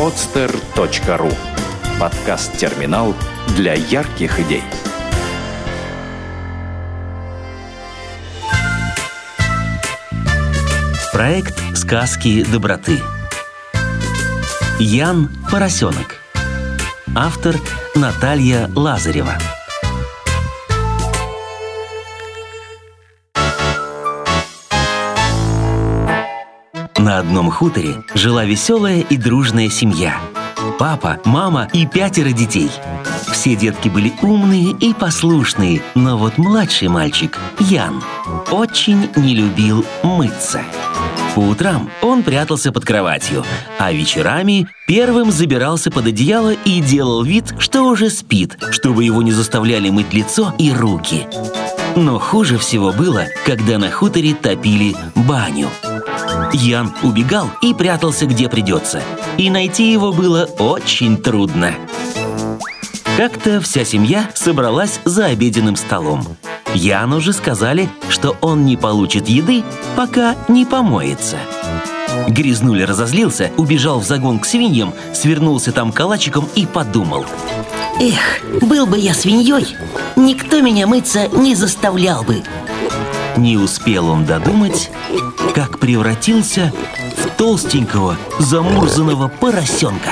podster.ru Подкаст-терминал для ярких идей. Проект «Сказки доброты». Ян Поросенок. Автор Наталья Лазарева. На одном хуторе жила веселая и дружная семья. Папа, мама и пятеро детей. Все детки были умные и послушные, но вот младший мальчик, Ян, очень не любил мыться. По утрам он прятался под кроватью, а вечерами первым забирался под одеяло и делал вид, что уже спит, чтобы его не заставляли мыть лицо и руки. Но хуже всего было, когда на хуторе топили баню. Ян убегал и прятался где придется. И найти его было очень трудно. Как-то вся семья собралась за обеденным столом. Яну же сказали, что он не получит еды, пока не помоется. Грязнуля разозлился, убежал в загон к свиньям, свернулся там калачиком и подумал. Эх, был бы я свиньей, никто меня мыться не заставлял бы. Не успел он додумать, как превратился в толстенького замурзанного поросенка.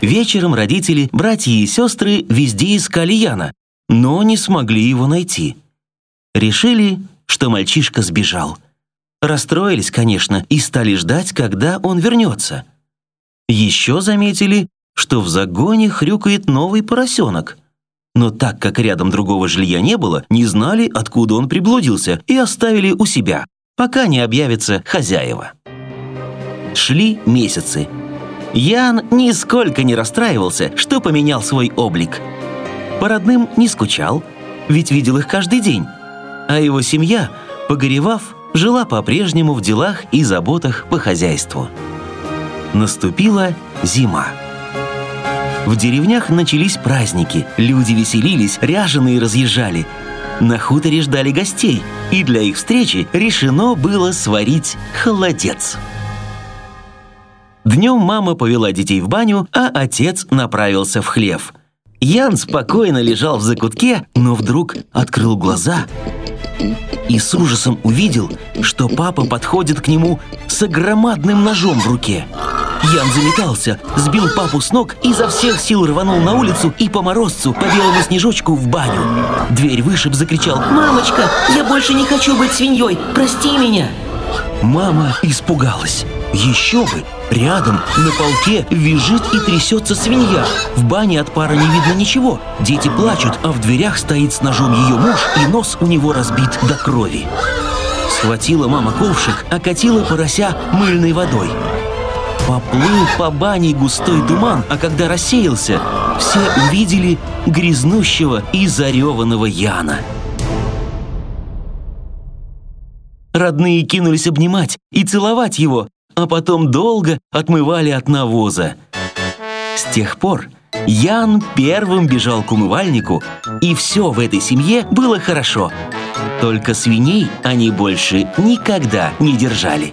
Вечером родители, братья и сестры везде искали Яна, но не смогли его найти. Решили, что мальчишка сбежал. Расстроились, конечно, и стали ждать, когда он вернется. Еще заметили, что в загоне хрюкает новый поросенок. Но так как рядом другого жилья не было, не знали, откуда он приблудился, и оставили у себя, пока не объявится хозяева. Шли месяцы. Ян нисколько не расстраивался, что поменял свой облик. По родным не скучал, ведь видел их каждый день. А его семья, погоревав, жила по-прежнему в делах и заботах по хозяйству. Наступила зима. В деревнях начались праздники, люди веселились, ряженые разъезжали. На хуторе ждали гостей, и для их встречи решено было сварить холодец. Днем мама повела детей в баню, а отец направился в хлев. Ян спокойно лежал в закутке, но вдруг открыл глаза и с ужасом увидел, что папа подходит к нему с огромадным ножом в руке. Ян заметался, сбил папу с ног, изо всех сил рванул на улицу и по морозцу, по белому снежочку в баню. Дверь вышиб, закричал «Мамочка, я больше не хочу быть свиньей, прости меня!» Мама испугалась. Еще бы! Рядом, на полке, визжит и трясется свинья. В бане от пара не видно ничего. Дети плачут, а в дверях стоит с ножом ее муж, и нос у него разбит до крови. Схватила мама ковшик, окатила порося мыльной водой. Поплыл по бане густой туман, а когда рассеялся, все увидели грязнущего и зареванного Яна. Родные кинулись обнимать и целовать его, а потом долго отмывали от навоза. С тех пор Ян первым бежал к умывальнику, и все в этой семье было хорошо. Только свиней они больше никогда не держали.